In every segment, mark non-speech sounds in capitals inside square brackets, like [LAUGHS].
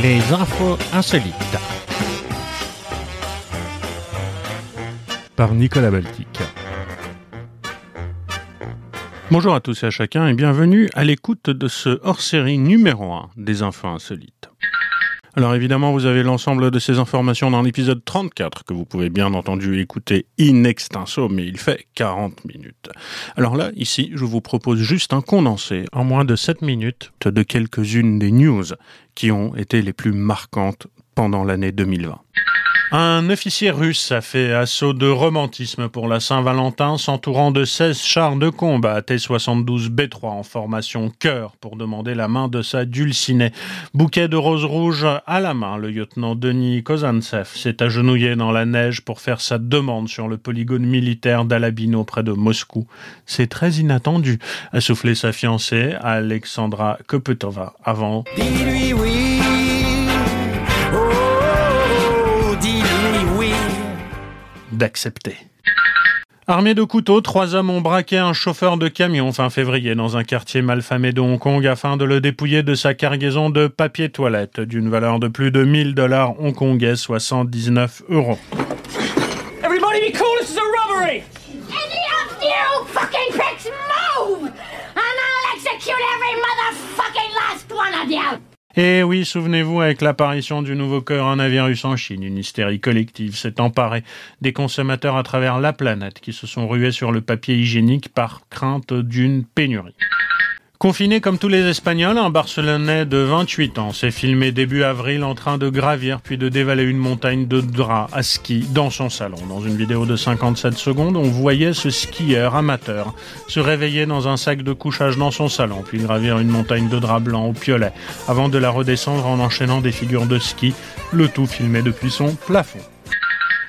Les infos insolites. Par Nicolas Baltic. Bonjour à tous et à chacun et bienvenue à l'écoute de ce hors-série numéro 1 des infos insolites. Alors évidemment, vous avez l'ensemble de ces informations dans l'épisode 34 que vous pouvez bien entendu écouter in extenso, mais il fait 40 minutes. Alors là, ici, je vous propose juste un condensé en moins de 7 minutes de quelques-unes des news qui ont été les plus marquantes pendant l'année 2020. Un officier russe a fait assaut de romantisme pour la Saint-Valentin, s'entourant de 16 chars de combat T-72 B3 en formation cœur pour demander la main de sa dulcinée. Bouquet de roses rouges à la main, le lieutenant Denis Kozantsev s'est agenouillé dans la neige pour faire sa demande sur le polygone militaire d'Alabino près de Moscou. C'est très inattendu, a soufflé sa fiancée Alexandra Kopetova avant. D'accepter. Armés de couteaux, trois hommes ont braqué un chauffeur de camion fin février dans un quartier malfamé de Hong Kong afin de le dépouiller de sa cargaison de papier toilette d'une valeur de plus de 1000 dollars hongkongais, soit 119 euros. Everybody be cool, this is a robbery! Any of you fucking pricks move! And I'll execute every motherfucking last one of you! Et oui, souvenez-vous, avec l'apparition du nouveau coronavirus en Chine, une hystérie collective s'est emparée des consommateurs à travers la planète qui se sont rués sur le papier hygiénique par crainte d'une pénurie. Confiné comme tous les Espagnols, un Barcelonais de 28 ans s'est filmé début avril en train de gravir puis de dévaler une montagne de draps à ski dans son salon. Dans une vidéo de 57 secondes, on voyait ce skieur amateur se réveiller dans un sac de couchage dans son salon, puis gravir une montagne de draps blancs au piolet, avant de la redescendre en enchaînant des figures de ski, le tout filmé depuis son plafond.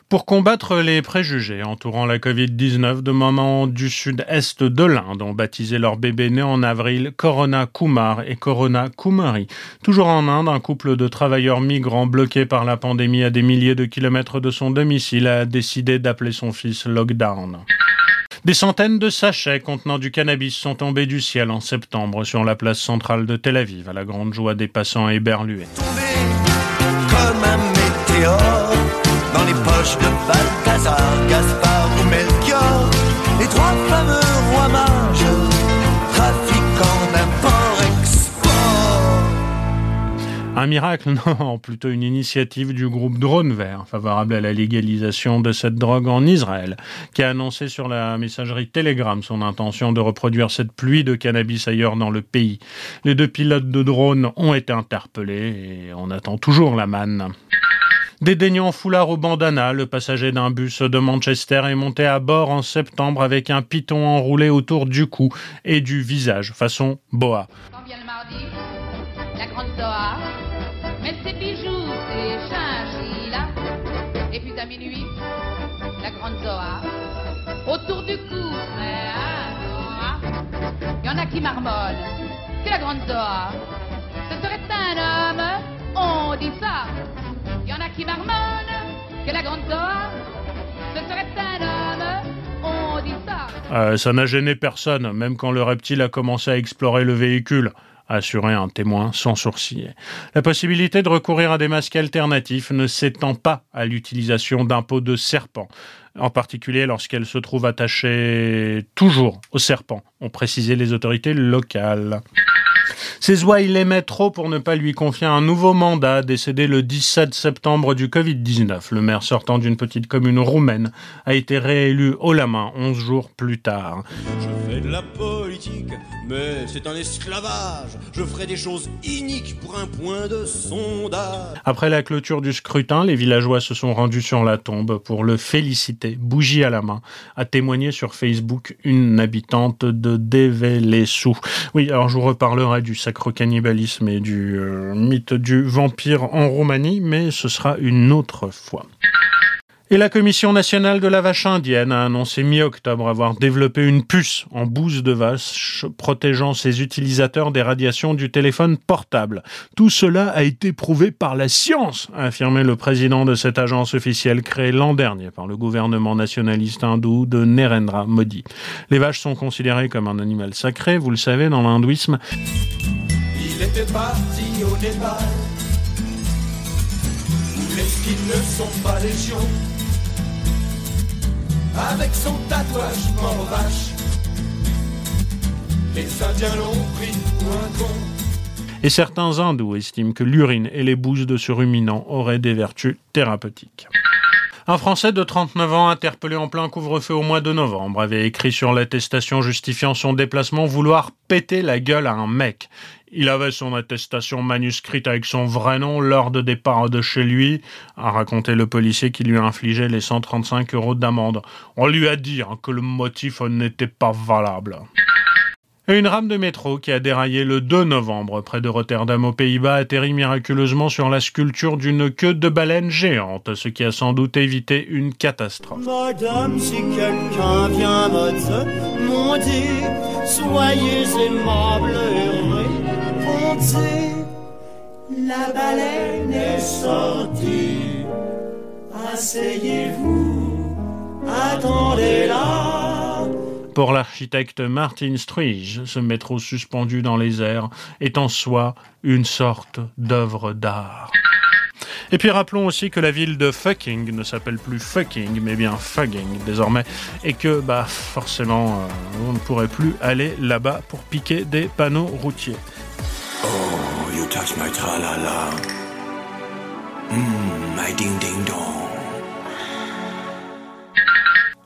Pour combattre les préjugés entourant la Covid-19, de mamans du sud-est de l'Inde ont baptisé leur bébé né en avril Corona Kumar et Corona Kumari. Toujours en Inde, un couple de travailleurs migrants bloqués par la pandémie à des milliers de kilomètres de son domicile a décidé d'appeler son fils Lockdown. Des centaines de sachets contenant du cannabis sont tombés du ciel en septembre sur la place centrale de Tel Aviv, à la grande joie des passants éberlués. Un miracle, [LAUGHS] non, plutôt une initiative du groupe Drone Vert, favorable à la légalisation de cette drogue en Israël, qui a annoncé sur la messagerie Telegram son intention de reproduire cette pluie de cannabis ailleurs dans le pays. Les deux pilotes de drone ont été interpellés et on attend toujours la manne. Dédaignant foulard au bandana, le passager d'un bus de Manchester est monté à bord en septembre avec un piton enroulé autour du cou et du visage, façon boa. Quand vient le mardi, la grande Zoa, met ses bijoux, ses chinchillas, et puis à minuit, la grande Zoa, autour du cou, il y en a qui marmonnent, que la grande Zoa, ce serait un homme, on dit ça. Que ça. N'a gêné personne, même quand le reptile a commencé à explorer le véhicule a assuré un témoin sans sourciller. La possibilité de recourir à des masques alternatifs ne s'étend pas à l'utilisation d'un pot de serpent, en particulier lorsqu'elle se trouve attachée toujours au serpent, ont précisé les autorités locales. C'est oies il l'aimait trop pour ne pas lui confier un nouveau mandat, décédé le 17 septembre du Covid-19. Le maire sortant d'une petite commune roumaine a été réélu haut la main 11 jours plus tard. Je fais de la politique, mais c'est un esclavage. Je ferai des choses iniques pour un point de sondage. Après la clôture du scrutin, les villageois se sont rendus sur la tombe pour le féliciter, bougie à la main, a témoigné sur Facebook une habitante de Develessu. Oui, alors je vous reparlerai du sacro-cannibalisme et du euh, mythe du vampire en Roumanie, mais ce sera une autre fois. Et la Commission nationale de la vache indienne a annoncé mi-octobre avoir développé une puce en bouse de vache protégeant ses utilisateurs des radiations du téléphone portable. Tout cela a été prouvé par la science, a affirmé le président de cette agence officielle créée l'an dernier par le gouvernement nationaliste hindou de Nerendra Modi. Les vaches sont considérées comme un animal sacré, vous le savez, dans l'hindouisme. Il était parti au puisqu'ils ne sont pas légion. Avec son tatouage mort vache. Et certains hindous estiment que l'urine et les bouses de ce ruminant auraient des vertus thérapeutiques. Un Français de 39 ans interpellé en plein couvre-feu au mois de novembre avait écrit sur l'attestation justifiant son déplacement vouloir péter la gueule à un mec. Il avait son attestation manuscrite avec son vrai nom lors de départ de chez lui, a raconté le policier qui lui a infligé les 135 euros d'amende. On lui a dit hein, que le motif n'était pas valable. Une rame de métro qui a déraillé le 2 novembre près de Rotterdam aux Pays-Bas atterrit miraculeusement sur la sculpture d'une queue de baleine géante, ce qui a sans doute évité une catastrophe. Madame, si quelqu'un vient soyez aimable. La baleine est sortie. Asseyez-vous, attendez-la. Pour l'architecte Martin Struige, ce métro suspendu dans les airs est en soi une sorte d'œuvre d'art. Et puis rappelons aussi que la ville de fucking ne s'appelle plus fucking, mais bien fugging désormais, et que bah forcément euh, on ne pourrait plus aller là-bas pour piquer des panneaux routiers. Oh, you touch my. Mmm, my.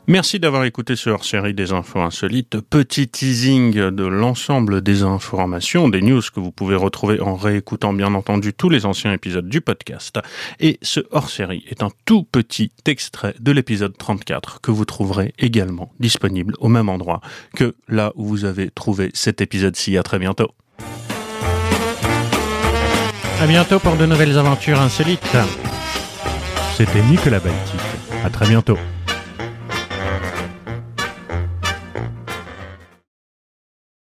Merci d'avoir écouté ce hors-série des infos insolites. Petit teasing de l'ensemble des informations, des news que vous pouvez retrouver en réécoutant bien entendu tous les anciens épisodes du podcast. Et ce hors-série est un tout petit extrait de l'épisode 34 que vous trouverez également disponible au même endroit que là où vous avez trouvé cet épisode-ci. À très bientôt. À bientôt pour de nouvelles aventures insolites. C'était Nicolas Baltic. À très bientôt.